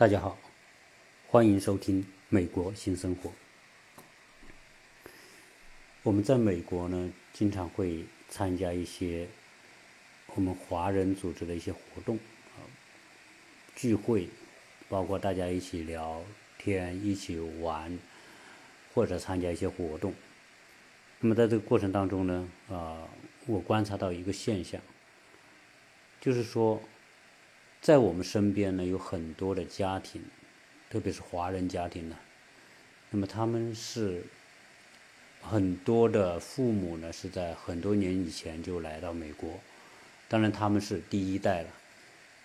大家好，欢迎收听《美国新生活》。我们在美国呢，经常会参加一些我们华人组织的一些活动啊，聚会，包括大家一起聊天、一起玩，或者参加一些活动。那么在这个过程当中呢，啊，我观察到一个现象，就是说。在我们身边呢，有很多的家庭，特别是华人家庭呢。那么他们是很多的父母呢，是在很多年以前就来到美国。当然他们是第一代了，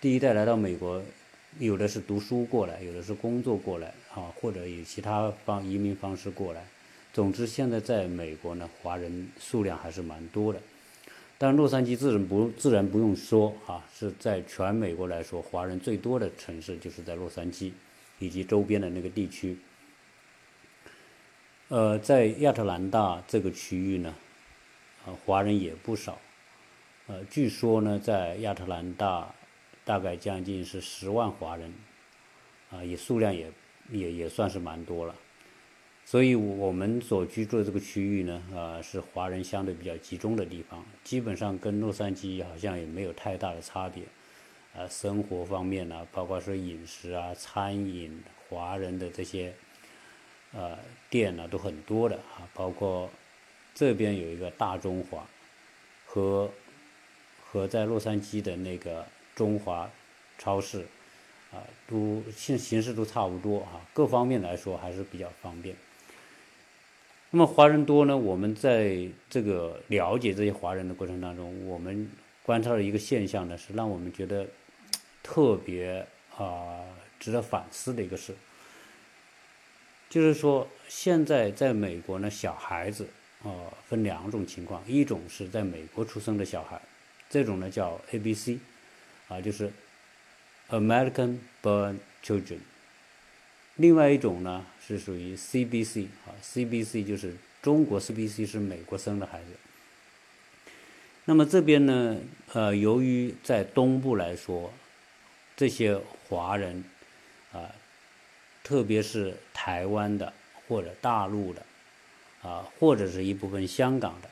第一代来到美国，有的是读书过来，有的是工作过来啊，或者以其他方移民方式过来。总之，现在在美国呢，华人数量还是蛮多的。但洛杉矶自然不自然不用说啊，是在全美国来说，华人最多的城市就是在洛杉矶以及周边的那个地区。呃，在亚特兰大这个区域呢，啊，华人也不少。呃，据说呢，在亚特兰大大概将近是十万华人，啊，也数量也也也算是蛮多了。所以，我们所居住的这个区域呢，啊，是华人相对比较集中的地方，基本上跟洛杉矶好像也没有太大的差别，啊，生活方面呢，包括说饮食啊、餐饮，华人的这些，呃，店呢都很多的啊，包括这边有一个大中华，和和在洛杉矶的那个中华超市，啊，都形形式都差不多啊，各方面来说还是比较方便。那么华人多呢？我们在这个了解这些华人的过程当中，我们观察到一个现象呢，是让我们觉得特别啊值得反思的一个事，就是说现在在美国呢，小孩子啊分两种情况，一种是在美国出生的小孩，这种呢叫 A B C，啊就是 American Born Children。另外一种呢是属于 CBC 啊，CBC 就是中国 CBC 是美国生的孩子。那么这边呢，呃，由于在东部来说，这些华人啊，特别是台湾的或者大陆的啊，或者是一部分香港的，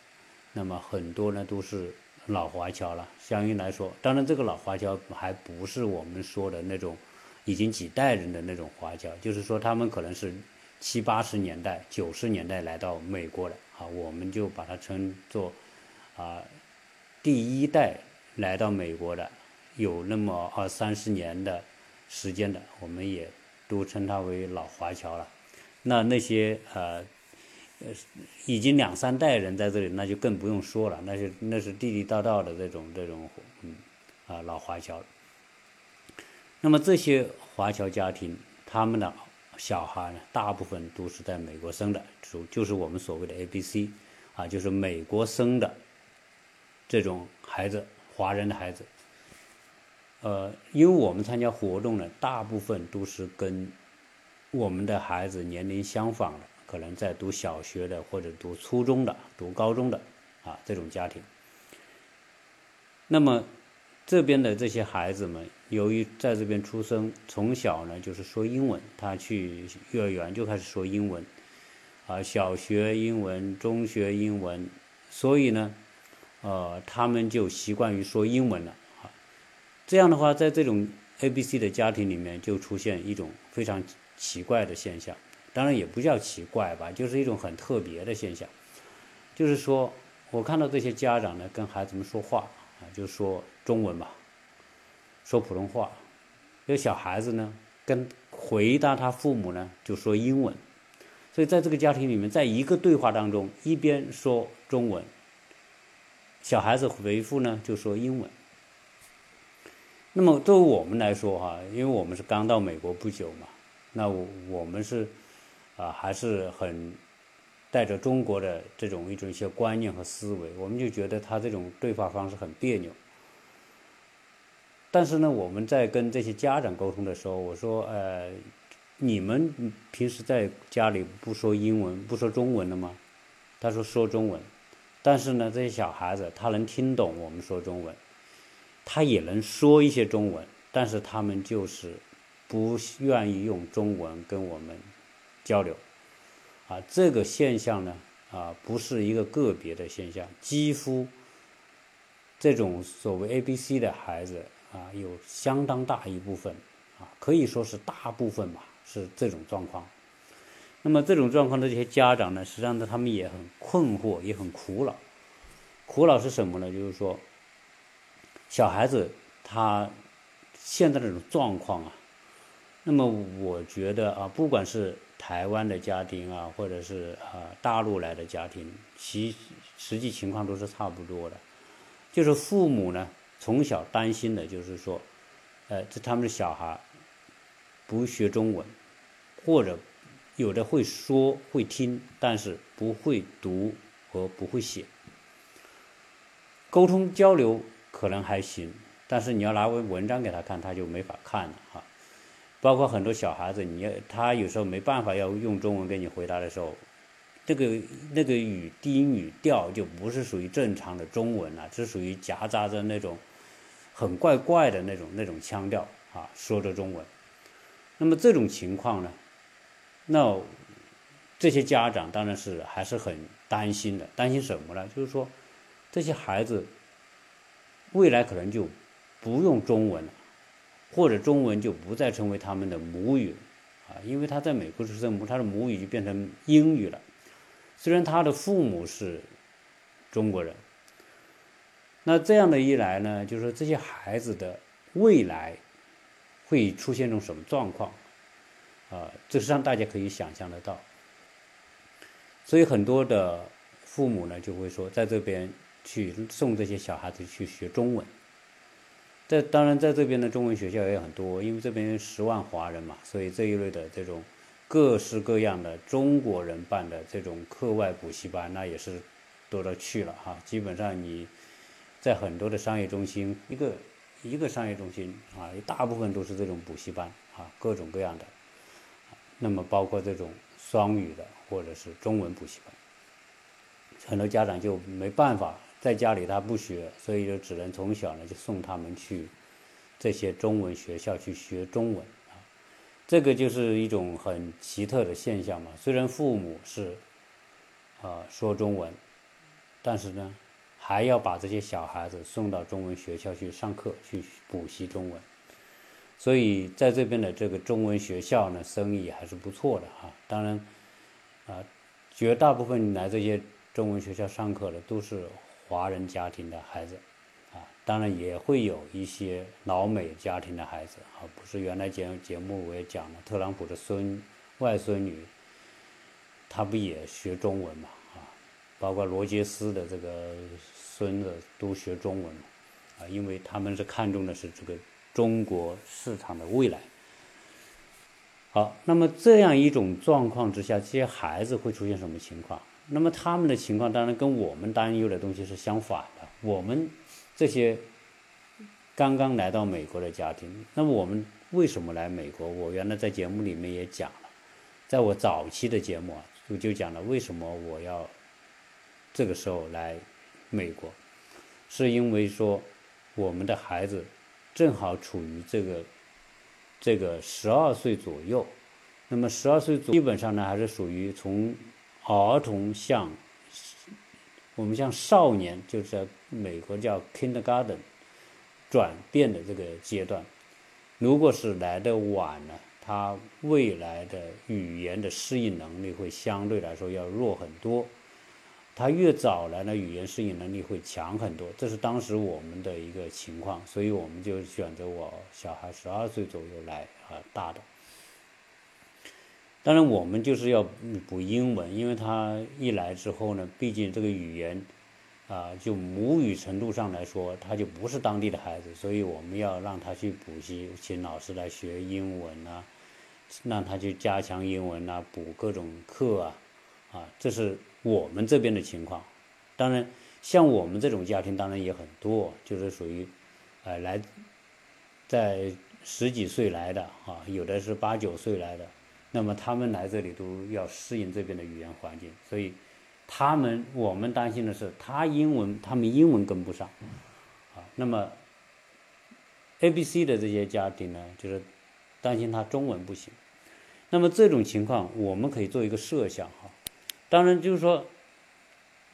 那么很多呢都是老华侨了。相应来说，当然这个老华侨还不是我们说的那种。已经几代人的那种华侨，就是说他们可能是七八十年代、九十年代来到美国的啊，我们就把它称作啊第一代来到美国的，有那么二三十年的时间的，我们也都称它为老华侨了。那那些呃呃已经两三代人在这里，那就更不用说了，那是那是地地道道的这种这种嗯啊老华侨。那么这些华侨家庭，他们的小孩呢，大部分都是在美国生的，就就是我们所谓的 A B C，啊，就是美国生的这种孩子，华人的孩子。呃，因为我们参加活动呢，大部分都是跟我们的孩子年龄相仿的，可能在读小学的或者读初中的、读高中的啊这种家庭。那么。这边的这些孩子们，由于在这边出生，从小呢就是说英文，他去幼儿园就开始说英文，啊，小学英文、中学英文，所以呢，呃，他们就习惯于说英文了。这样的话，在这种 A、B、C 的家庭里面，就出现一种非常奇怪的现象，当然也不叫奇怪吧，就是一种很特别的现象，就是说我看到这些家长呢，跟孩子们说话。就说中文吧，说普通话。这小孩子呢，跟回答他父母呢，就说英文。所以在这个家庭里面，在一个对话当中，一边说中文，小孩子回复呢就说英文。那么对于我们来说哈，因为我们是刚到美国不久嘛，那我我们是啊还是很。带着中国的这种一种一些观念和思维，我们就觉得他这种对话方式很别扭。但是呢，我们在跟这些家长沟通的时候，我说：“呃，你们平时在家里不说英文、不说中文的吗？”他说：“说中文。”但是呢，这些小孩子他能听懂我们说中文，他也能说一些中文，但是他们就是不愿意用中文跟我们交流，啊，这个现象呢，啊，不是一个个别的现象，几乎这种所谓 A、B、C 的孩子啊，有相当大一部分，啊，可以说是大部分吧，是这种状况。那么这种状况的这些家长呢，实际上呢，他们也很困惑，也很苦恼。苦恼是什么呢？就是说，小孩子他现在这种状况啊，那么我觉得啊，不管是台湾的家庭啊，或者是啊大陆来的家庭，其实际情况都是差不多的。就是父母呢，从小担心的就是说，呃，这他们的小孩不学中文，或者。有的会说会听，但是不会读和不会写。沟通交流可能还行，但是你要拿文文章给他看，他就没法看了哈。包括很多小孩子，你要他有时候没办法要用中文给你回答的时候，这个那个语低音语调就不是属于正常的中文了，是属于夹杂着那种很怪怪的那种那种腔调啊，说着中文。那么这种情况呢？那这些家长当然是还是很担心的，担心什么呢？就是说，这些孩子未来可能就不用中文了，或者中文就不再成为他们的母语啊，因为他在美国出生，他的母语就变成英语了。虽然他的父母是中国人，那这样的一来呢，就是说这些孩子的未来会出现一种什么状况？啊，这是让大家可以想象得到，所以很多的父母呢就会说，在这边去送这些小孩子去学中文。这当然在这边的中文学校也很多，因为这边十万华人嘛，所以这一类的这种各式各样的中国人办的这种课外补习班，那也是多了去了哈。基本上你在很多的商业中心，一个一个商业中心啊，大部分都是这种补习班啊，各种各样的。那么包括这种双语的或者是中文补习班，很多家长就没办法在家里他不学，所以就只能从小呢就送他们去这些中文学校去学中文啊。这个就是一种很奇特的现象嘛。虽然父母是啊说中文，但是呢还要把这些小孩子送到中文学校去上课去补习中文。所以在这边的这个中文学校呢，生意还是不错的哈。当然，啊，绝大部分来这些中文学校上课的都是华人家庭的孩子，啊，当然也会有一些老美家庭的孩子啊。不是原来节节目我也讲了，特朗普的孙外孙女，他不也学中文嘛啊？包括罗杰斯的这个孙子都学中文，啊，因为他们是看重的是这个。中国市场的未来。好，那么这样一种状况之下，这些孩子会出现什么情况？那么他们的情况当然跟我们担忧的东西是相反的。我们这些刚刚来到美国的家庭，那么我们为什么来美国？我原来在节目里面也讲了，在我早期的节目啊，我就讲了为什么我要这个时候来美国，是因为说我们的孩子。正好处于这个这个十二岁左右，那么十二岁左基本上呢还是属于从儿童向我们像少年，就是在美国叫 kindergarten 转变的这个阶段。如果是来的晚呢，他未来的语言的适应能力会相对来说要弱很多。他越早来呢，语言适应能力会强很多，这是当时我们的一个情况，所以我们就选择我小孩十二岁左右来啊大的。当然，我们就是要补英文，因为他一来之后呢，毕竟这个语言啊，就母语程度上来说，他就不是当地的孩子，所以我们要让他去补习，请老师来学英文啊，让他去加强英文啊，补各种课啊，啊，这是。我们这边的情况，当然，像我们这种家庭当然也很多，就是属于，呃，来，在十几岁来的啊，有的是八九岁来的，那么他们来这里都要适应这边的语言环境，所以，他们我们担心的是他英文他们英文跟不上，啊，那么，A、B、C 的这些家庭呢，就是担心他中文不行。那么这种情况，我们可以做一个设想哈。当然，就是说，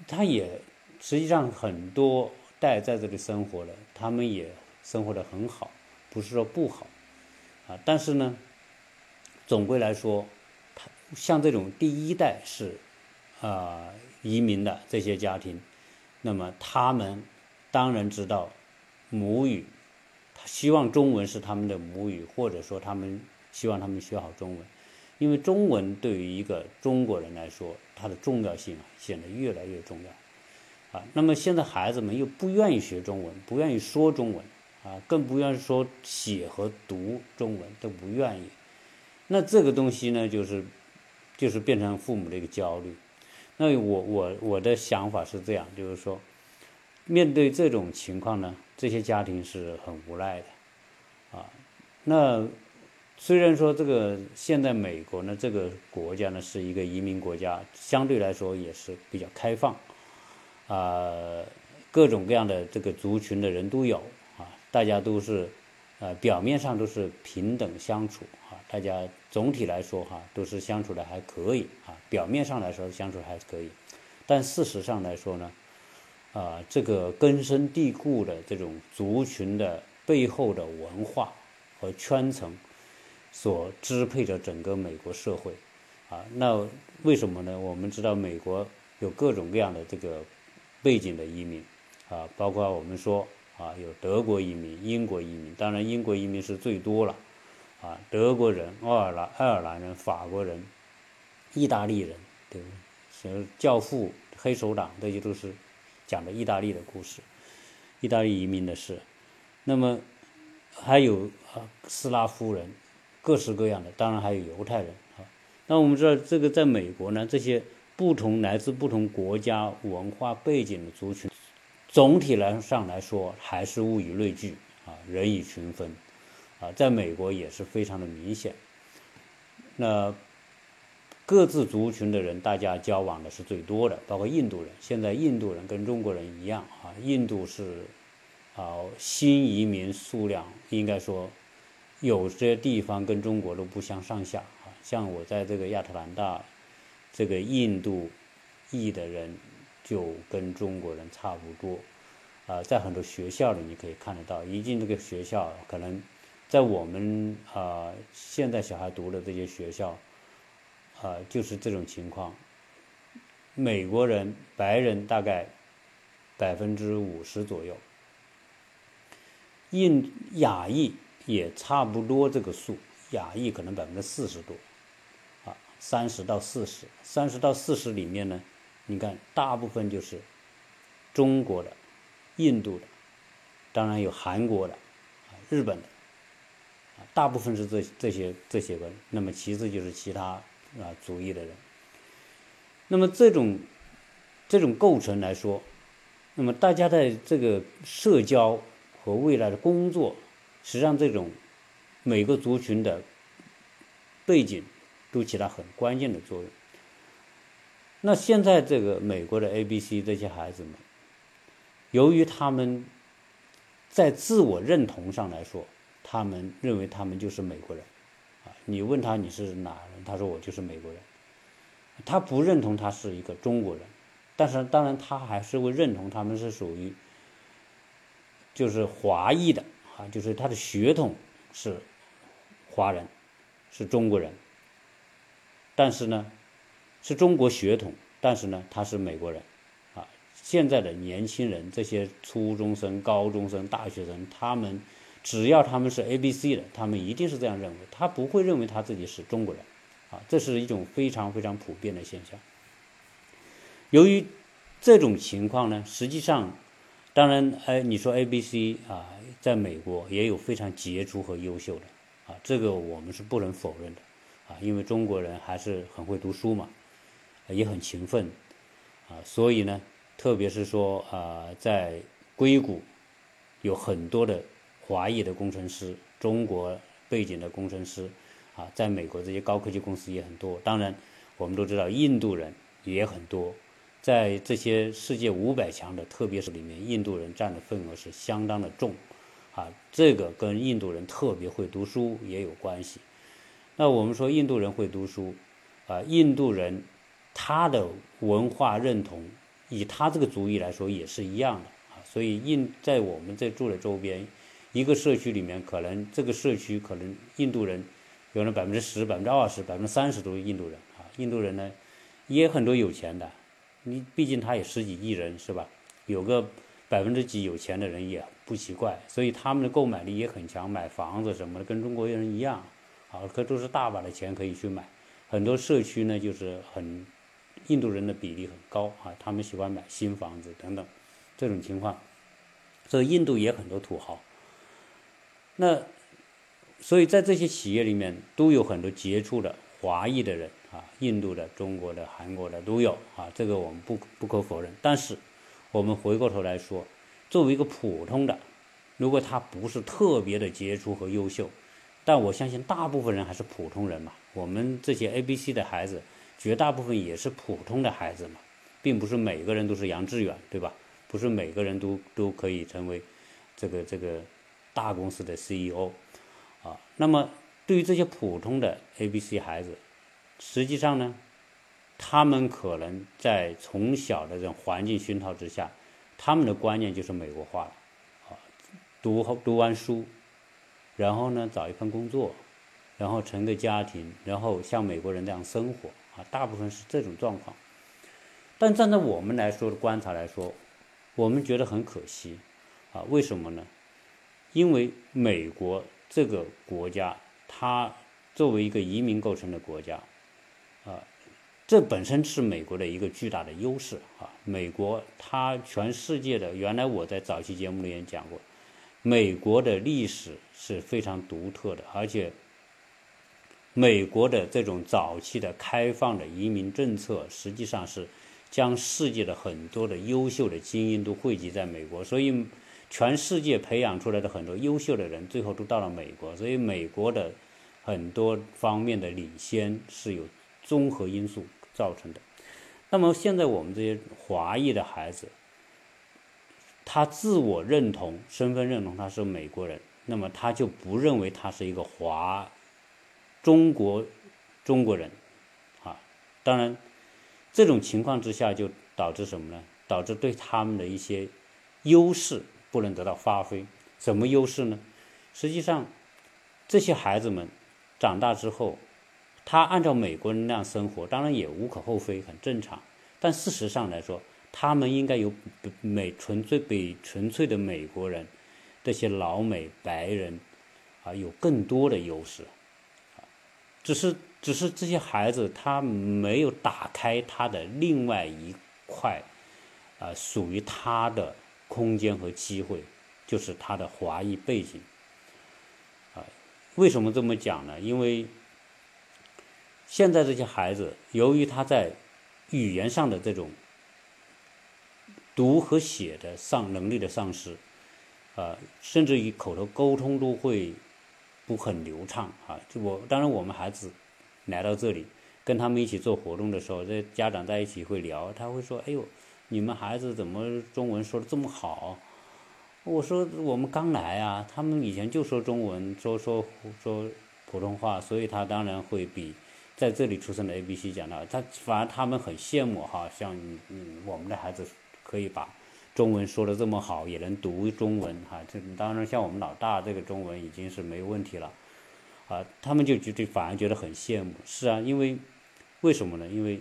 他也实际上很多代在这里生活了，他们也生活的很好，不是说不好啊。但是呢，总归来说，他像这种第一代是啊移民的这些家庭，那么他们当然知道母语，他希望中文是他们的母语，或者说他们希望他们学好中文。因为中文对于一个中国人来说，它的重要性啊显得越来越重要，啊，那么现在孩子们又不愿意学中文，不愿意说中文，啊，更不愿意说写和读中文都不愿意，那这个东西呢，就是就是变成父母的一个焦虑。那我我我的想法是这样，就是说，面对这种情况呢，这些家庭是很无奈的，啊，那。虽然说这个现在美国呢，这个国家呢是一个移民国家，相对来说也是比较开放，啊，各种各样的这个族群的人都有啊，大家都是，呃，表面上都是平等相处啊，大家总体来说哈都是相处的还可以啊，表面上来说相处还可以，但事实上来说呢，啊，这个根深蒂固的这种族群的背后的文化和圈层。所支配着整个美国社会，啊，那为什么呢？我们知道美国有各种各样的这个背景的移民，啊，包括我们说啊，有德国移民、英国移民，当然英国移民是最多了，啊，德国人、爱尔兰爱尔兰人、法国人、意大利人，对不对？是教父、黑手党，这些都是讲的意大利的故事，意大利移民的事。那么还有啊，斯拉夫人。各式各样的，当然还有犹太人啊。那我们知道，这个在美国呢，这些不同来自不同国家文化背景的族群，总体来上来说还是物以类聚啊，人以群分啊，在美国也是非常的明显。那各自族群的人，大家交往的是最多的，包括印度人。现在印度人跟中国人一样啊，印度是啊新移民数量应该说。有些地方跟中国都不相上下啊，像我在这个亚特兰大，这个印度裔的人就跟中国人差不多，啊，在很多学校里你可以看得到，一进这个学校，可能在我们啊现在小孩读的这些学校，啊，就是这种情况，美国人白人大概百分之五十左右，印亚裔。也差不多这个数，亚裔可能百分之四十多，啊，三十到四十，三十到四十里面呢，你看大部分就是中国的、印度的，当然有韩国的、日本的，大部分是这这些这些人，那么其次就是其他啊族裔的人，那么这种这种构成来说，那么大家在这个社交和未来的工作。实际上，这种每个族群的背景都起到很关键的作用。那现在这个美国的 A、B、C 这些孩子们，由于他们在自我认同上来说，他们认为他们就是美国人。啊，你问他你是哪人，他说我就是美国人。他不认同他是一个中国人，但是当然他还是会认同他们是属于就是华裔的。啊，就是他的血统是华人，是中国人，但是呢，是中国血统，但是呢，他是美国人，啊，现在的年轻人，这些初中生、高中生、大学生，他们只要他们是 A、B、C 的，他们一定是这样认为，他不会认为他自己是中国人，啊，这是一种非常非常普遍的现象。由于这种情况呢，实际上，当然，哎，你说 A、B、C 啊。在美国也有非常杰出和优秀的，啊，这个我们是不能否认的，啊，因为中国人还是很会读书嘛，也很勤奋，啊，所以呢，特别是说啊，在硅谷有很多的华裔的工程师，中国背景的工程师，啊，在美国这些高科技公司也很多。当然，我们都知道印度人也很多。在这些世界五百强的，特别是里面，印度人占的份额是相当的重，啊，这个跟印度人特别会读书也有关系。那我们说印度人会读书，啊，印度人他的文化认同，以他这个族裔来说也是一样的啊。所以印在我们这住的周边，一个社区里面，可能这个社区可能印度人有了百分之十、百分之二十、百分之三十都是印度人啊。印度人呢，也很多有钱的，你毕竟他也十几亿人是吧？有个。百分之几有钱的人也不奇怪，所以他们的购买力也很强，买房子什么的跟中国人一样，啊，可都是大把的钱可以去买。很多社区呢，就是很印度人的比例很高啊，他们喜欢买新房子等等，这种情况，所以印度也很多土豪。那所以在这些企业里面都有很多杰出的华裔的人啊，印度的、中国的、韩国的都有啊，这个我们不不可否认，但是。我们回过头来说，作为一个普通的，如果他不是特别的杰出和优秀，但我相信大部分人还是普通人嘛。我们这些 A、B、C 的孩子，绝大部分也是普通的孩子嘛，并不是每个人都是杨致远，对吧？不是每个人都都可以成为这个这个大公司的 CEO 啊。那么对于这些普通的 A、B、C 孩子，实际上呢？他们可能在从小的这种环境熏陶之下，他们的观念就是美国化了，啊，读读完书，然后呢找一份工作，然后成个家庭，然后像美国人这样生活，啊，大部分是这种状况。但站在我们来说的观察来说，我们觉得很可惜，啊，为什么呢？因为美国这个国家，它作为一个移民构成的国家，啊。这本身是美国的一个巨大的优势啊！美国它全世界的，原来我在早期节目里也讲过，美国的历史是非常独特的，而且美国的这种早期的开放的移民政策，实际上是将世界的很多的优秀的精英都汇集在美国，所以全世界培养出来的很多优秀的人，最后都到了美国，所以美国的很多方面的领先是有综合因素。造成的。那么现在我们这些华裔的孩子，他自我认同、身份认同他是美国人，那么他就不认为他是一个华中国中国人啊。当然，这种情况之下就导致什么呢？导致对他们的一些优势不能得到发挥。什么优势呢？实际上，这些孩子们长大之后。他按照美国人那样生活，当然也无可厚非，很正常。但事实上来说，他们应该有美纯粹比纯粹的美国人，这些老美白人啊有更多的优势。只是只是这些孩子他没有打开他的另外一块啊属于他的空间和机会，就是他的华裔背景。啊，为什么这么讲呢？因为。现在这些孩子，由于他在语言上的这种读和写的丧能力的丧失，啊，甚至于口头沟通都会不很流畅啊。就我当然，我们孩子来到这里，跟他们一起做活动的时候，这家长在一起会聊，他会说：“哎呦，你们孩子怎么中文说的这么好？”我说：“我们刚来啊，他们以前就说中文，说说说普通话，所以他当然会比。”在这里出生的 A、B、C 讲的，他反而他们很羡慕哈，像嗯我们的孩子可以把中文说的这么好，也能读中文哈。这当然像我们老大这个中文已经是没有问题了，啊，他们就觉得反而觉得很羡慕。是啊，因为为什么呢？因为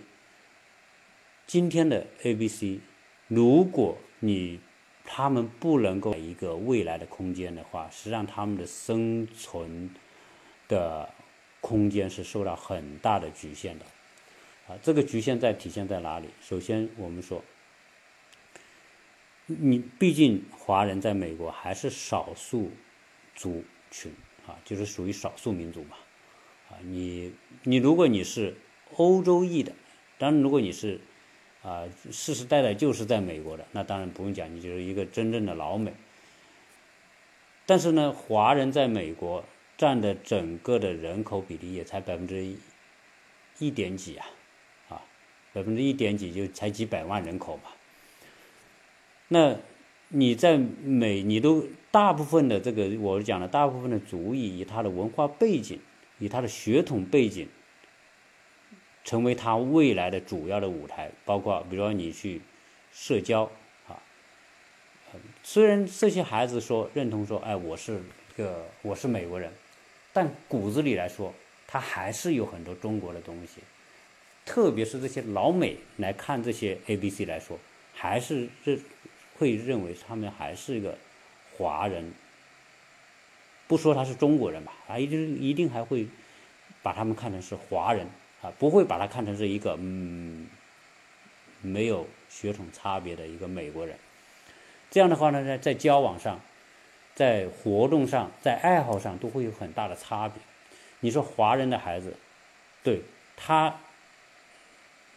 今天的 A、B、C，如果你他们不能够一个未来的空间的话，实际上他们的生存的。空间是受到很大的局限的，啊，这个局限在体现在哪里？首先，我们说，你毕竟华人在美国还是少数族群啊，就是属于少数民族嘛，啊，你你如果你是欧洲裔的，当然如果你是啊世世代代就是在美国的，那当然不用讲，你就是一个真正的老美。但是呢，华人在美国。占的整个的人口比例也才百分之一点几啊，啊，百分之一点几就才几百万人口嘛。那你在美，你都大部分的这个我讲的大部分的族裔以他的文化背景，以他的血统背景，成为他未来的主要的舞台，包括比如说你去社交啊，虽然这些孩子说认同说，哎，我是一个我是美国人，但骨子里来说，他还是有很多中国的东西，特别是这些老美来看这些 A B C 来说，还是这。会认为他们还是一个华人，不说他是中国人吧，啊，一定一定还会把他们看成是华人啊，不会把他看成是一个嗯没有血统差别的一个美国人。这样的话呢，在在交往上，在活动上，在爱好上都会有很大的差别。你说华人的孩子，对他，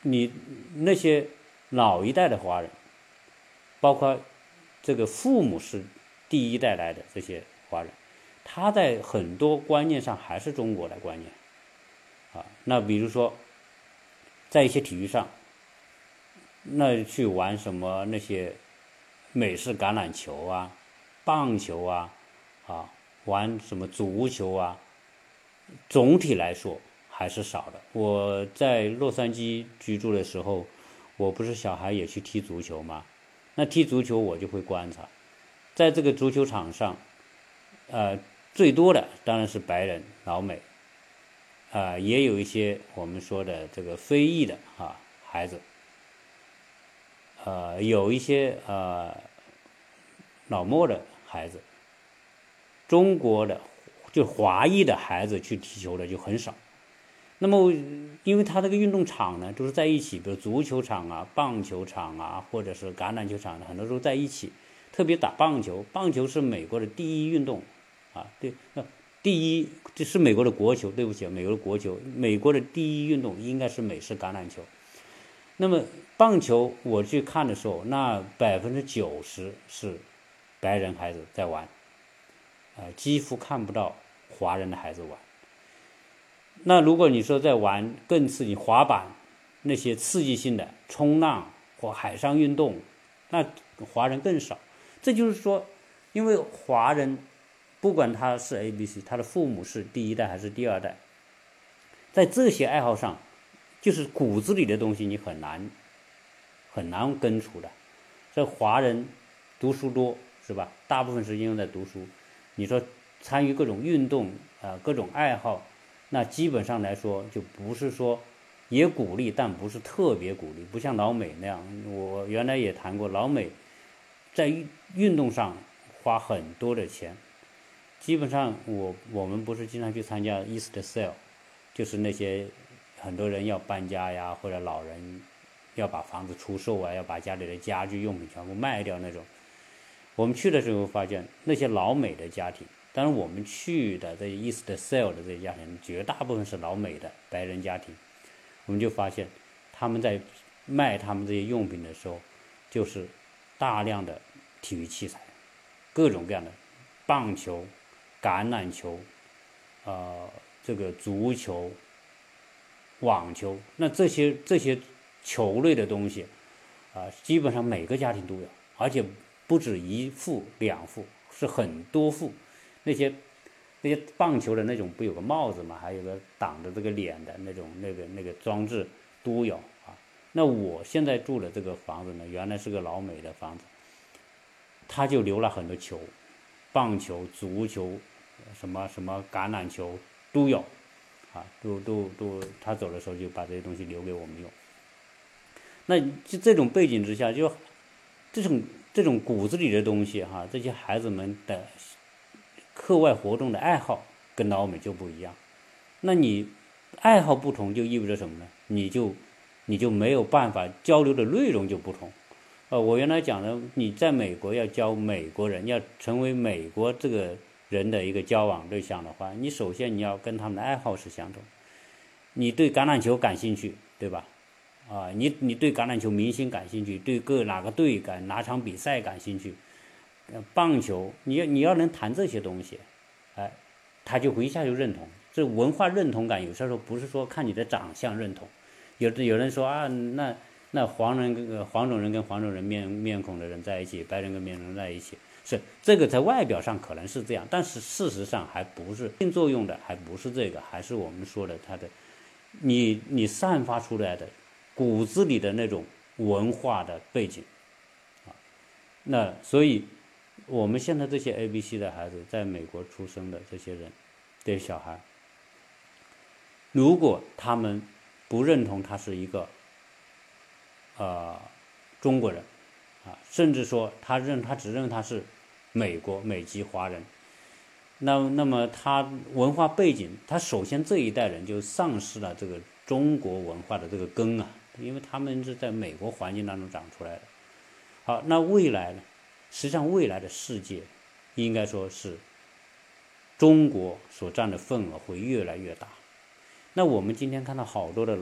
你那些老一代的华人。包括这个父母是第一代来的这些华人，他在很多观念上还是中国的观念，啊，那比如说在一些体育上，那去玩什么那些美式橄榄球啊、棒球啊，啊，玩什么足球啊，总体来说还是少的。我在洛杉矶居住的时候，我不是小孩也去踢足球吗？那踢足球我就会观察，在这个足球场上，呃，最多的当然是白人老美，啊，也有一些我们说的这个非裔的啊孩子，呃，有一些呃老莫的孩子，中国的就华裔的孩子去踢球的就很少。那么，因为他这个运动场呢，都是在一起，比如足球场啊、棒球场啊，或者是橄榄球场，很多时候在一起。特别打棒球，棒球是美国的第一运动，啊，对，第一这是美国的国球。对不起，美国的国球，美国的第一运动应该是美式橄榄球。那么棒球我去看的时候，那百分之九十是白人孩子在玩，啊，几乎看不到华人的孩子玩。那如果你说在玩更刺激滑板，那些刺激性的冲浪或海上运动，那华人更少。这就是说，因为华人不管他是 A、B、C，他的父母是第一代还是第二代，在这些爱好上，就是骨子里的东西，你很难很难根除的。这华人读书多是吧？大部分时间用在读书。你说参与各种运动啊，各种爱好。那基本上来说，就不是说也鼓励，但不是特别鼓励，不像老美那样。我原来也谈过，老美在运运动上花很多的钱。基本上，我我们不是经常去参加 East Sale，就是那些很多人要搬家呀，或者老人要把房子出售啊，要把家里的家居用品全部卖掉那种。我们去的时候发现，那些老美的家庭。当然，我们去的这 East Sale 的这些家庭，绝大部分是老美的白人家庭。我们就发现，他们在卖他们这些用品的时候，就是大量的体育器材，各种各样的棒球、橄榄球，呃，这个足球、网球，那这些这些球类的东西，啊，基本上每个家庭都有，而且不止一副两副，是很多副。那些那些棒球的那种不有个帽子嘛，还有个挡着这个脸的那种那个那个装置都有啊。那我现在住的这个房子呢，原来是个老美的房子，他就留了很多球，棒球、足球，什么什么橄榄球都有，啊，都都都，他走的时候就把这些东西留给我们用。那就这种背景之下，就这种这种骨子里的东西哈，这些孩子们的。课外活动的爱好跟老美就不一样，那你爱好不同就意味着什么呢？你就你就没有办法交流的内容就不同。呃，我原来讲的，你在美国要教美国人，要成为美国这个人的一个交往对象的话，你首先你要跟他们的爱好是相同。你对橄榄球感兴趣，对吧？啊，你你对橄榄球明星感兴趣，对各哪个队感哪场比赛感兴趣。棒球，你要你要能谈这些东西，哎，他就一下就认同。这文化认同感有时候不是说看你的长相认同，有的有人说啊，那那黄人跟黄种人跟黄种人面面孔的人在一起，白人跟面孔在一起，是这个在外表上可能是这样，但是事实上还不是性作用的，还不是这个，还是我们说的他的，你你散发出来的骨子里的那种文化的背景，啊，那所以我们现在这些 A B C 的孩子，在美国出生的这些人，这些小孩，如果他们不认同他是一个。呃，中国人，啊，甚至说他认他只认他是美国美籍华人，那那么他文化背景，他首先这一代人就丧失了这个中国文化的这个根啊，因为他们是在美国环境当中长出来的。好，那未来呢？实际上，未来的世界应该说是中国所占的份额会越来越大。那我们今天看到好多的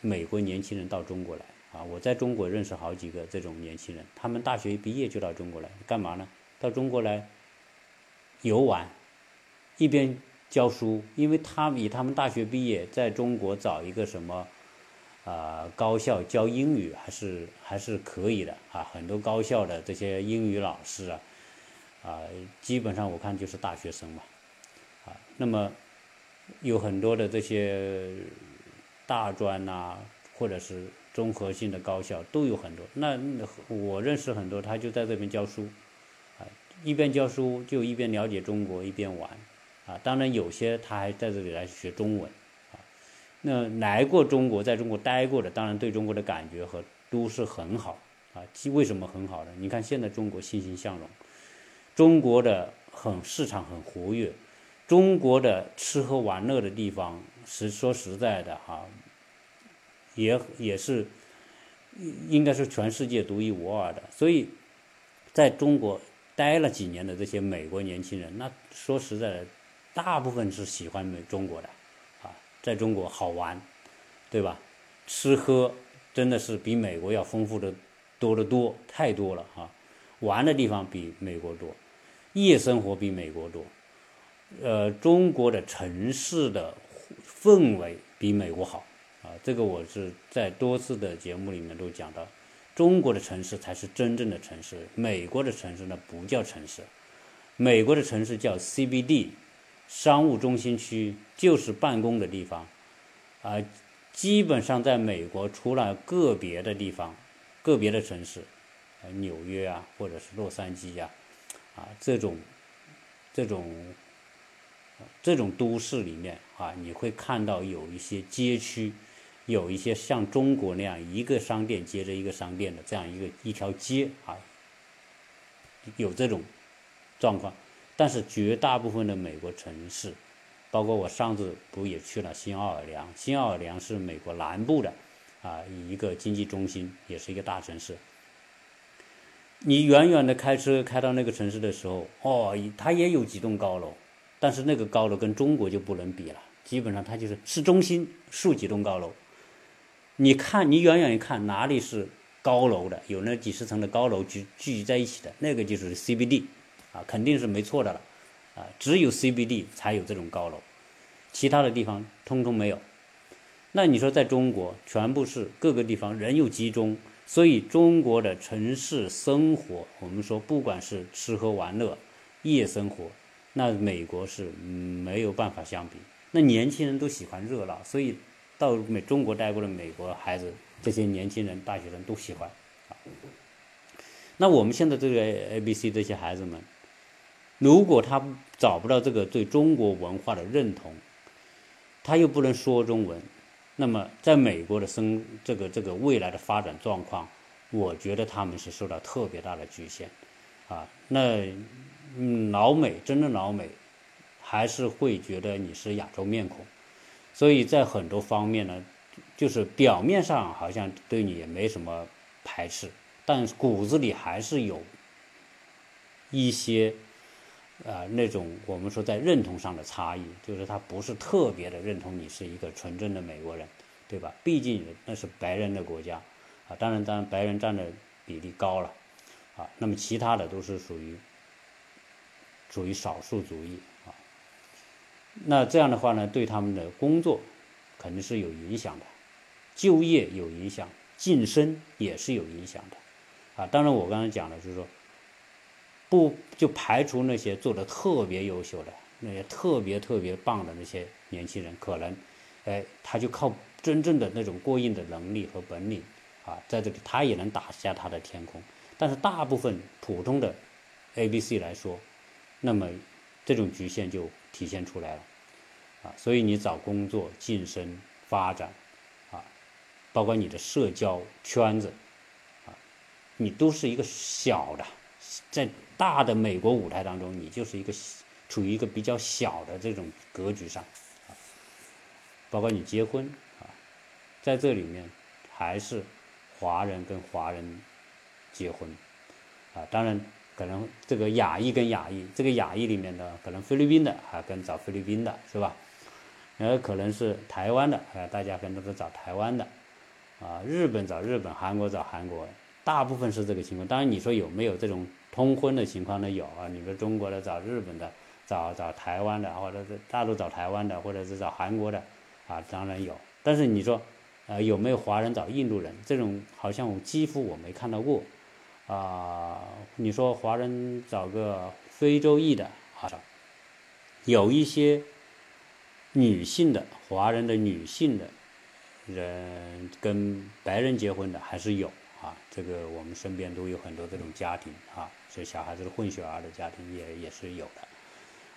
美国年轻人到中国来。啊，我在中国认识好几个这种年轻人，他们大学一毕业就到中国来，干嘛呢？到中国来游玩，一边教书，因为他以他们大学毕业，在中国找一个什么啊高校教英语还是还是可以的啊，很多高校的这些英语老师啊，啊，基本上我看就是大学生嘛，啊，那么有很多的这些大专呐，或者是。综合性的高校都有很多，那我认识很多，他就在这边教书，啊，一边教书就一边了解中国，一边玩，啊，当然有些他还在这里来学中文，啊，那来过中国，在中国待过的，当然对中国的感觉和都是很好，啊，为什么很好呢？你看现在中国欣欣向荣，中国的很市场很活跃，中国的吃喝玩乐的地方是说实在的哈。也也是，应该是全世界独一无二的。所以，在中国待了几年的这些美国年轻人，那说实在的，大部分是喜欢美中国的，啊，在中国好玩，对吧？吃喝真的是比美国要丰富的多得多，太多了啊！玩的地方比美国多，夜生活比美国多，呃，中国的城市的氛围比美国好。啊，这个我是在多次的节目里面都讲到，中国的城市才是真正的城市，美国的城市呢不叫城市，美国的城市叫 CBD，商务中心区就是办公的地方，啊，基本上在美国除了个别的地方，个别的城市，啊，纽约啊，或者是洛杉矶呀，啊，这种，这种，这种都市里面啊，你会看到有一些街区。有一些像中国那样一个商店接着一个商店的这样一个一条街啊，有这种状况，但是绝大部分的美国城市，包括我上次不也去了新奥尔良？新奥尔良是美国南部的啊一个经济中心，也是一个大城市。你远远的开车开到那个城市的时候，哦，它也有几栋高楼，但是那个高楼跟中国就不能比了，基本上它就是市中心数几栋高楼。你看，你远远一看，哪里是高楼的？有那几十层的高楼聚聚集在一起的，那个就是 CBD，啊，肯定是没错的了，啊，只有 CBD 才有这种高楼，其他的地方通通没有。那你说在中国，全部是各个地方人又集中，所以中国的城市生活，我们说不管是吃喝玩乐、夜生活，那美国是没有办法相比。那年轻人都喜欢热闹，所以。到美中国待过的美国孩子，这些年轻人、大学生都喜欢。那我们现在这个 A、B、C 这些孩子们，如果他找不到这个对中国文化的认同，他又不能说中文，那么在美国的生这个这个未来的发展状况，我觉得他们是受到特别大的局限。啊，那老美真的老美，还是会觉得你是亚洲面孔。所以在很多方面呢，就是表面上好像对你也没什么排斥，但骨子里还是有一些啊那种我们说在认同上的差异，就是他不是特别的认同你是一个纯正的美国人，对吧？毕竟那是白人的国家啊，当然当然白人占的比例高了啊，那么其他的都是属于属于少数族裔。那这样的话呢，对他们的工作肯定是有影响的，就业有影响，晋升也是有影响的，啊，当然我刚才讲了，就是说，不就排除那些做的特别优秀的、那些特别特别棒的那些年轻人，可能，哎，他就靠真正的那种过硬的能力和本领，啊，在这里他也能打下他的天空。但是大部分普通的 A、B、C 来说，那么这种局限就体现出来了，啊，所以你找工作、晋升、发展。啊包括你的社交圈子，啊，你都是一个小的，在大的美国舞台当中，你就是一个处于一个比较小的这种格局上，啊，包括你结婚啊，在这里面还是华人跟华人结婚，啊，当然可能这个亚裔跟亚裔，这个亚裔里面的可能菲律宾的啊跟找菲律宾的是吧？然后可能是台湾的啊，大家可能都找台湾的。啊，日本找日本，韩国找韩国，大部分是这个情况。当然，你说有没有这种通婚的情况呢？有啊，你说中国的找日本的，找找台湾的，或者是大陆找台湾的，或者是找韩国的，啊，当然有。但是你说，呃，有没有华人找印度人？这种好像我几乎我没看到过。啊，你说华人找个非洲裔的，啊，有一些女性的华人的女性的。人跟白人结婚的还是有啊，这个我们身边都有很多这种家庭啊，所以小孩子的混血儿的家庭也也是有的，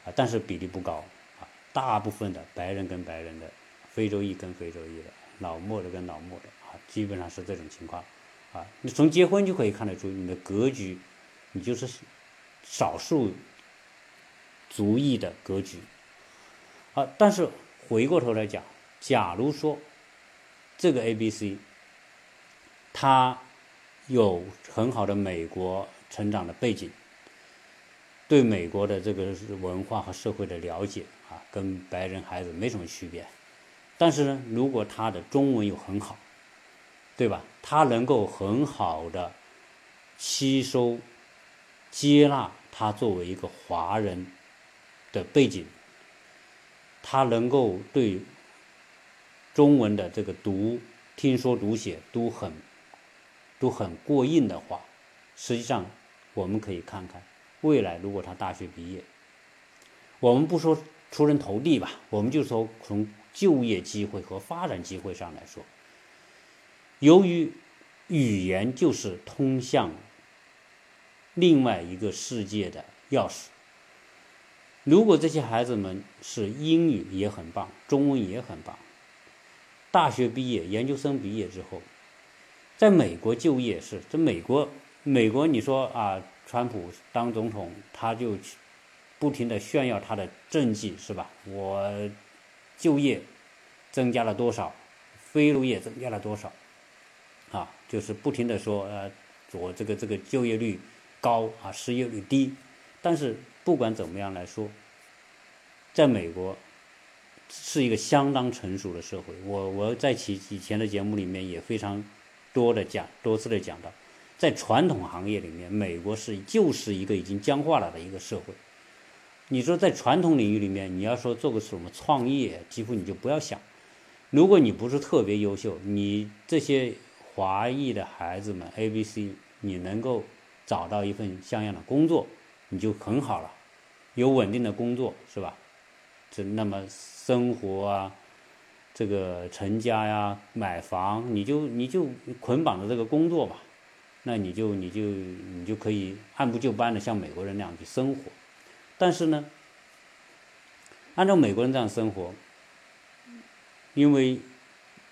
啊，但是比例不高啊，大部分的白人跟白人的，非洲裔跟非洲裔的，老墨的跟老墨的啊，基本上是这种情况，啊，你从结婚就可以看得出你的格局，你就是少数族裔的格局，啊，但是回过头来讲，假如说。这个 A、B、C，他有很好的美国成长的背景，对美国的这个文化和社会的了解啊，跟白人孩子没什么区别。但是呢，如果他的中文又很好，对吧？他能够很好的吸收、接纳他作为一个华人的背景，他能够对。中文的这个读、听说读写都很都很过硬的话，实际上我们可以看看未来，如果他大学毕业，我们不说出人头地吧，我们就说从就业机会和发展机会上来说，由于语言就是通向另外一个世界的钥匙。如果这些孩子们是英语也很棒，中文也很棒。大学毕业、研究生毕业之后，在美国就业是在美国，美国你说啊，川普当总统，他就不停的炫耀他的政绩是吧？我就业增加了多少，非农业增加了多少，啊，就是不停的说呃，我这个这个就业率高啊，失业率低，但是不管怎么样来说，在美国。是一个相当成熟的社会。我我在其以前的节目里面也非常多的讲，多次的讲到，在传统行业里面，美国是就是一个已经僵化了的一个社会。你说在传统领域里面，你要说做个什么创业，几乎你就不要想。如果你不是特别优秀，你这些华裔的孩子们 A、B、C，你能够找到一份像样的工作，你就很好了，有稳定的工作，是吧？这那么生活啊，这个成家呀、买房，你就你就捆绑着这个工作吧，那你就你就你就可以按部就班的像美国人那样去生活。但是呢，按照美国人这样生活，因为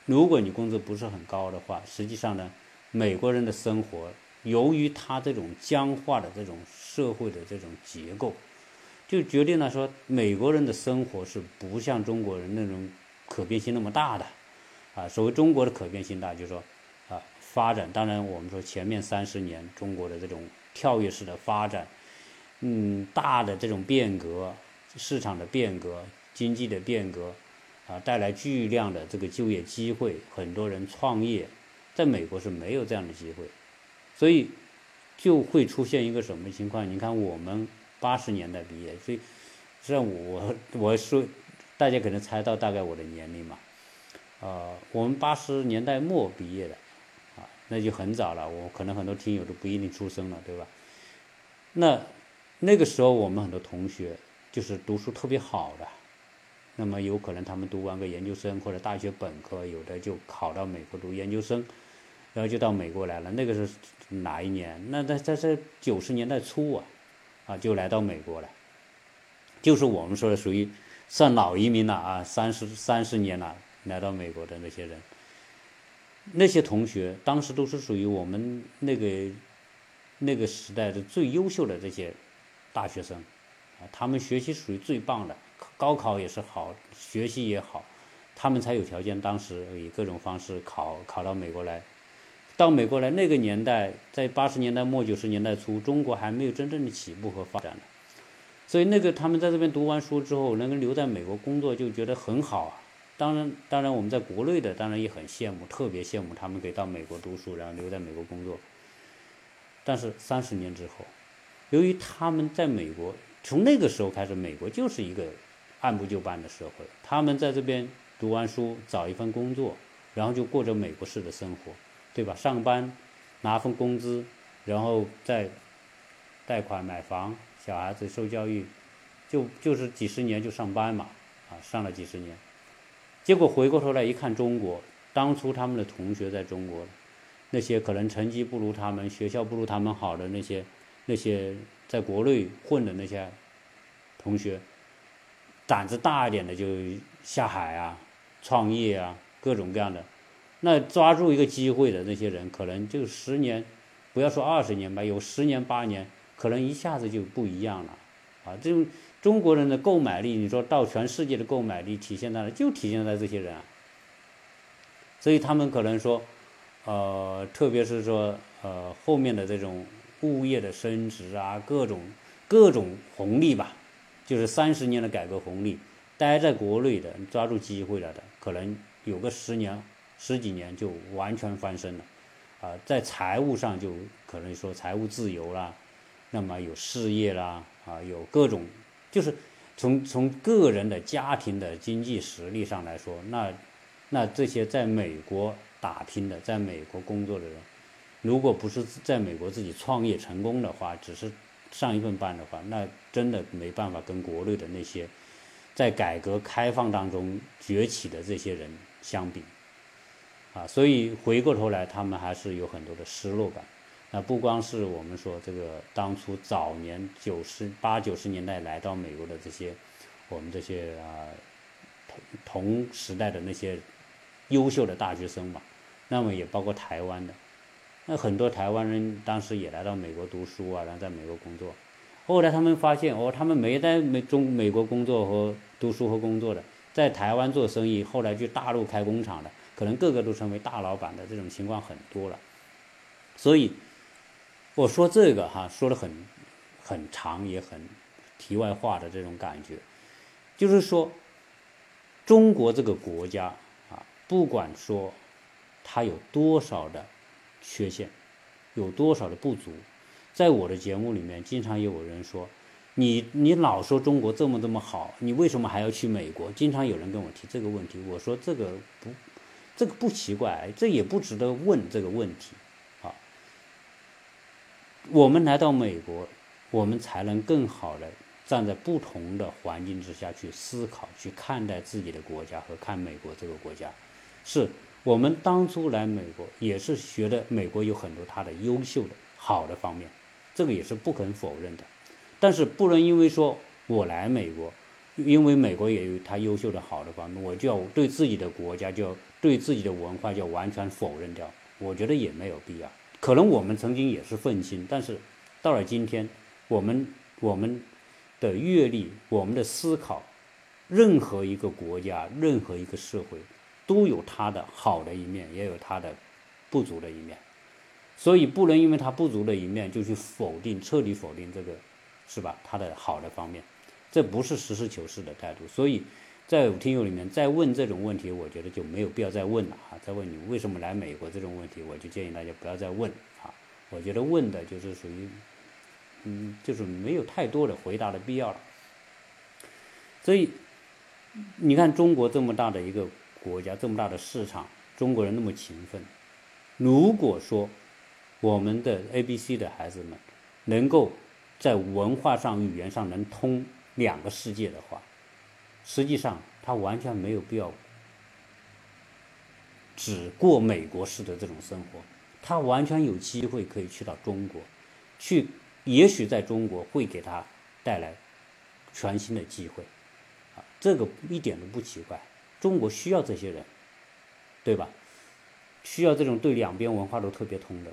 如果你工资不是很高的话，实际上呢，美国人的生活由于他这种僵化的这种社会的这种结构。就决定了说，美国人的生活是不像中国人那种可变性那么大的，啊，所谓中国的可变性大，就是说，啊，发展。当然，我们说前面三十年中国的这种跳跃式的发展，嗯，大的这种变革，市场的变革，经济的变革，啊，带来巨量的这个就业机会，很多人创业，在美国是没有这样的机会，所以就会出现一个什么情况？你看我们。八十年代毕业，所以实际上我我说，大家可能猜到大概我的年龄嘛，呃，我们八十年代末毕业的，啊，那就很早了。我可能很多听友都不一定出生了，对吧？那那个时候我们很多同学就是读书特别好的，那么有可能他们读完个研究生或者大学本科，有的就考到美国读研究生，然后就到美国来了。那个是哪一年？那在在这九十年代初啊，啊就来到美国了，就是我们说的属于算老移民了啊，三十三十年了来到美国的那些人。那些同学当时都是属于我们那个那个时代的最优秀的这些大学生，啊，他们学习属于最棒的，高考也是好，学习也好，他们才有条件当时以各种方式考考到美国来。到美国来那个年代，在八十年代末九十年代初，中国还没有真正的起步和发展，所以那个他们在这边读完书之后，能够留在美国工作，就觉得很好啊。当然，当然，我们在国内的当然也很羡慕，特别羡慕他们可以到美国读书，然后留在美国工作。但是三十年之后，由于他们在美国，从那个时候开始，美国就是一个按部就班的社会。他们在这边读完书，找一份工作，然后就过着美国式的生活，对吧？上班，拿份工资，然后再贷款买房，小孩子受教育，就就是几十年就上班嘛，啊，上了几十年。结果回过头来一看，中国当初他们的同学在中国，那些可能成绩不如他们、学校不如他们好的那些那些在国内混的那些同学，胆子大一点的就下海啊、创业啊，各种各样的。那抓住一个机会的那些人，可能就十年，不要说二十年吧，有十年八年，可能一下子就不一样了，啊，这种。中国人的购买力，你说到全世界的购买力体现在了？就体现在这些人。所以他们可能说，呃，特别是说，呃，后面的这种物业的升值啊，各种各种红利吧，就是三十年的改革红利，待在国内的抓住机会了的，可能有个十年、十几年就完全翻身了，啊，在财务上就可能说财务自由啦，那么有事业啦，啊，有各种。就是从从个人的家庭的经济实力上来说，那那这些在美国打拼的，在美国工作的人，如果不是在美国自己创业成功的话，只是上一份班的话，那真的没办法跟国内的那些在改革开放当中崛起的这些人相比，啊，所以回过头来，他们还是有很多的失落感。那不光是我们说这个当初早年九十八九十年代来到美国的这些，我们这些啊同同时代的那些优秀的大学生吧，那么也包括台湾的，那很多台湾人当时也来到美国读书啊，然后在美国工作，后来他们发现哦，他们没在美中美国工作和读书和工作的，在台湾做生意，后来去大陆开工厂的，可能个个都成为大老板的这种情况很多了，所以。我说这个哈，说的很很长，也很题外话的这种感觉，就是说，中国这个国家啊，不管说它有多少的缺陷，有多少的不足，在我的节目里面，经常有人说，你你老说中国这么这么好，你为什么还要去美国？经常有人跟我提这个问题，我说这个不，这个不奇怪，这也不值得问这个问题。啊我们来到美国，我们才能更好的站在不同的环境之下去思考、去看待自己的国家和看美国这个国家。是我们当初来美国也是学的美国有很多它的优秀的好的方面，这个也是不肯否认的。但是不能因为说我来美国，因为美国也有它优秀的好的方面，我就要对自己的国家就要对自己的文化就要完全否认掉。我觉得也没有必要。可能我们曾经也是愤青，但是到了今天，我们我们的阅历、我们的思考，任何一个国家、任何一个社会，都有它的好的一面，也有它的不足的一面，所以不能因为它不足的一面就去否定、彻底否定这个，是吧？它的好的方面，这不是实事求是的态度，所以。在听友里面再问这种问题，我觉得就没有必要再问了哈。再问你为什么来美国这种问题，我就建议大家不要再问啊。我觉得问的就是属于，嗯，就是没有太多的回答的必要了。所以，你看中国这么大的一个国家，这么大的市场，中国人那么勤奋，如果说我们的 A、B、C 的孩子们能够在文化上、语言上能通两个世界的话，实际上他完全没有必要只过美国式的这种生活，他完全有机会可以去到中国，去，也许在中国会给他带来全新的机会，啊，这个一点都不奇怪，中国需要这些人，对吧？需要这种对两边文化都特别通的，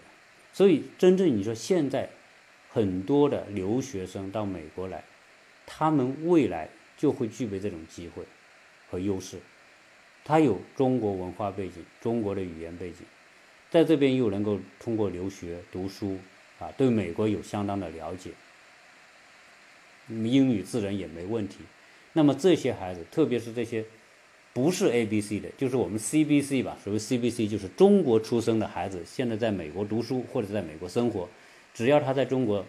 所以真正你说现在很多的留学生到美国来，他们未来就会具备这种机会和优势，他有中国文化背景、中国的语言背景，在这边又能够通过留学读书啊，对美国有相当的了解，英语自然也没问题。那么这些孩子，特别是这些。不是 A B C 的，就是我们 C B C 吧。所谓 C B C，就是中国出生的孩子，现在在美国读书或者在美国生活，只要他在中国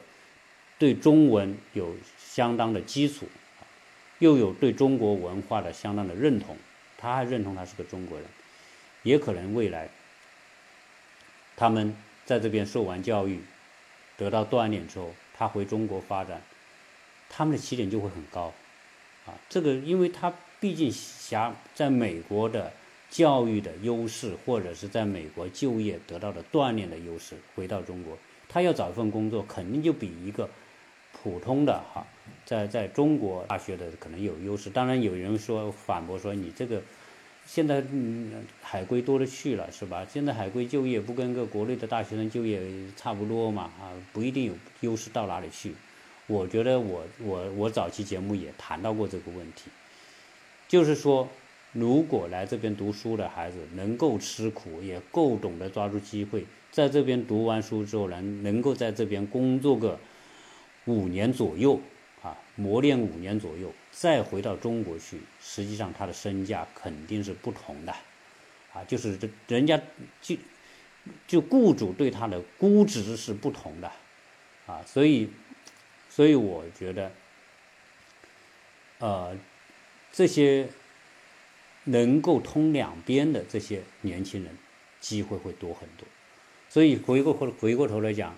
对中文有相当的基础，又有对中国文化的相当的认同，他还认同他是个中国人，也可能未来他们在这边受完教育，得到锻炼之后，他回中国发展，他们的起点就会很高，啊，这个因为他。毕竟，想在美国的教育的优势，或者是在美国就业得到的锻炼的优势，回到中国，他要找一份工作，肯定就比一个普通的哈，在在中国大学的可能有优势。当然，有人说反驳说，你这个现在嗯海归多了去了，是吧？现在海归就业不跟个国内的大学生就业差不多嘛？啊，不一定有优势到哪里去。我觉得我我我早期节目也谈到过这个问题。就是说，如果来这边读书的孩子能够吃苦，也够懂得抓住机会，在这边读完书之后，能能够在这边工作个五年左右，啊，磨练五年左右，再回到中国去，实际上他的身价肯定是不同的，啊，就是这人家就就雇主对他的估值是不同的，啊，所以，所以我觉得，呃。这些能够通两边的这些年轻人，机会会多很多。所以回过回过头来讲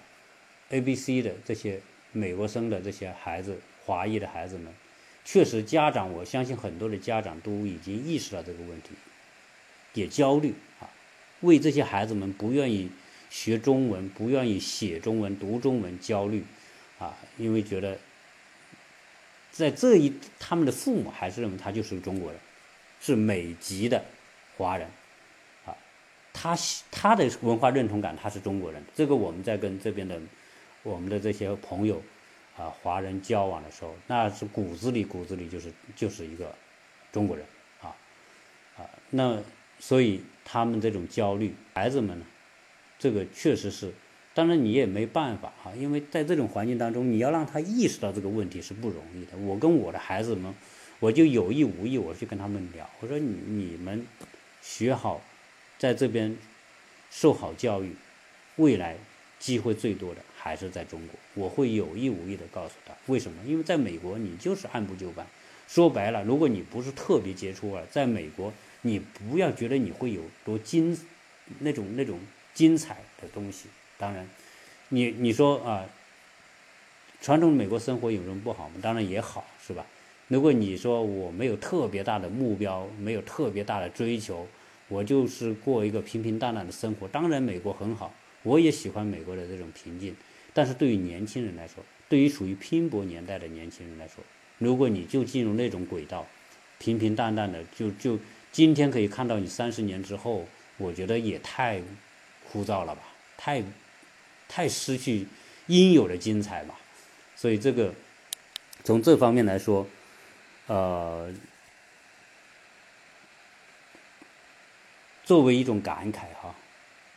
，A、B、C 的这些美国生的这些孩子，华裔的孩子们，确实家长，我相信很多的家长都已经意识到这个问题，也焦虑啊，为这些孩子们不愿意学中文、不愿意写中文、读中文焦虑啊，因为觉得。在这一，他们的父母还是认为他就是个中国人，是美籍的华人，啊，他他的文化认同感他是中国人。这个我们在跟这边的我们的这些朋友啊华人交往的时候，那是骨子里骨子里就是就是一个中国人啊啊，那所以他们这种焦虑，孩子们呢，这个确实是。当然你也没办法哈，因为在这种环境当中，你要让他意识到这个问题是不容易的。我跟我的孩子们，我就有意无意我去跟他们聊，我说你你们学好，在这边受好教育，未来机会最多的还是在中国。我会有意无意的告诉他，为什么？因为在美国你就是按部就班。说白了，如果你不是特别杰出啊，在美国你不要觉得你会有多精那种那种精彩的东西。当然，你你说啊，传统美国生活有什么不好吗？当然也好，是吧？如果你说我没有特别大的目标，没有特别大的追求，我就是过一个平平淡淡的生活。当然，美国很好，我也喜欢美国的这种平静。但是对于年轻人来说，对于属于拼搏年代的年轻人来说，如果你就进入那种轨道，平平淡淡的，就就今天可以看到你三十年之后，我觉得也太枯燥了吧，太。太失去应有的精彩嘛，所以这个从这方面来说，呃，作为一种感慨哈，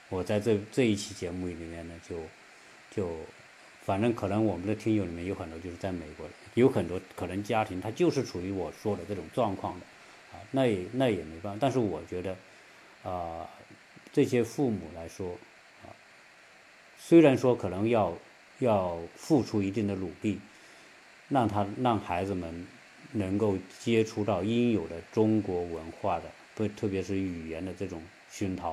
我在这这一期节目里面呢，就就反正可能我们的听友里面有很多就是在美国，有很多可能家庭他就是处于我说的这种状况的，啊，那也那也没办法，但是我觉得啊，这些父母来说。虽然说可能要要付出一定的努力，让他让孩子们能够接触到应有的中国文化的，不特别是语言的这种熏陶，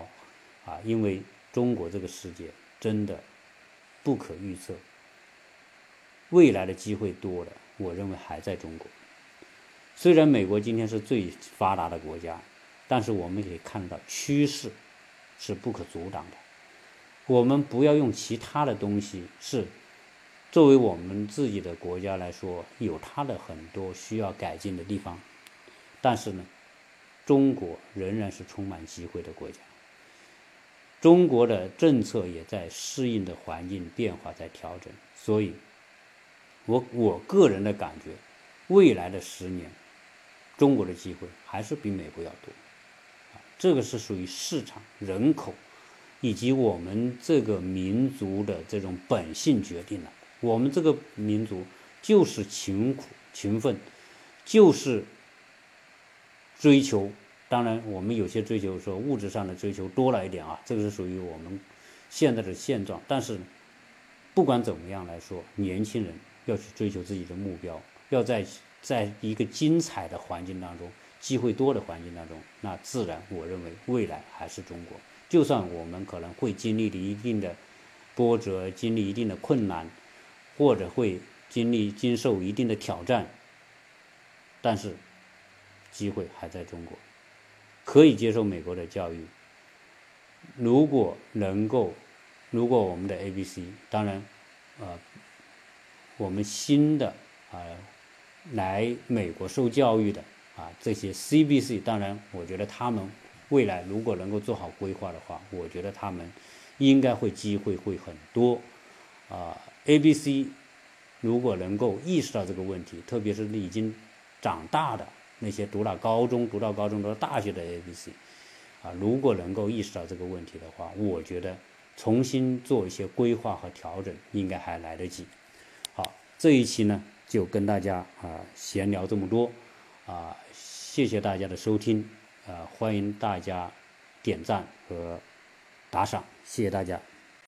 啊，因为中国这个世界真的不可预测，未来的机会多了，我认为还在中国。虽然美国今天是最发达的国家，但是我们可以看到趋势是不可阻挡的。我们不要用其他的东西，是作为我们自己的国家来说，有它的很多需要改进的地方。但是呢，中国仍然是充满机会的国家。中国的政策也在适应的环境变化，在调整。所以，我我个人的感觉，未来的十年。中国的机会还是比美国要多，这个是属于市场、人口以及我们这个民族的这种本性决定了。我们这个民族就是勤苦、勤奋，就是追求。当然，我们有些追求说物质上的追求多了一点啊，这个是属于我们现在的现状。但是，不管怎么样来说，年轻人要去追求自己的目标，要在。在一个精彩的环境当中，机会多的环境当中，那自然我认为未来还是中国。就算我们可能会经历一定的波折，经历一定的困难，或者会经历经受一定的挑战，但是机会还在中国，可以接受美国的教育。如果能够，如果我们的 A、B、C，当然，呃，我们新的啊。来美国受教育的啊，这些 C、B、C，当然，我觉得他们未来如果能够做好规划的话，我觉得他们应该会机会会很多。啊，A、B、C，如果能够意识到这个问题，特别是已经长大的那些读了高中、读到高中、读到大学的 A、B、C，啊，如果能够意识到这个问题的话，我觉得重新做一些规划和调整，应该还来得及。好，这一期呢。就跟大家啊闲聊这么多，啊，谢谢大家的收听，呃，欢迎大家点赞和打赏，谢谢大家。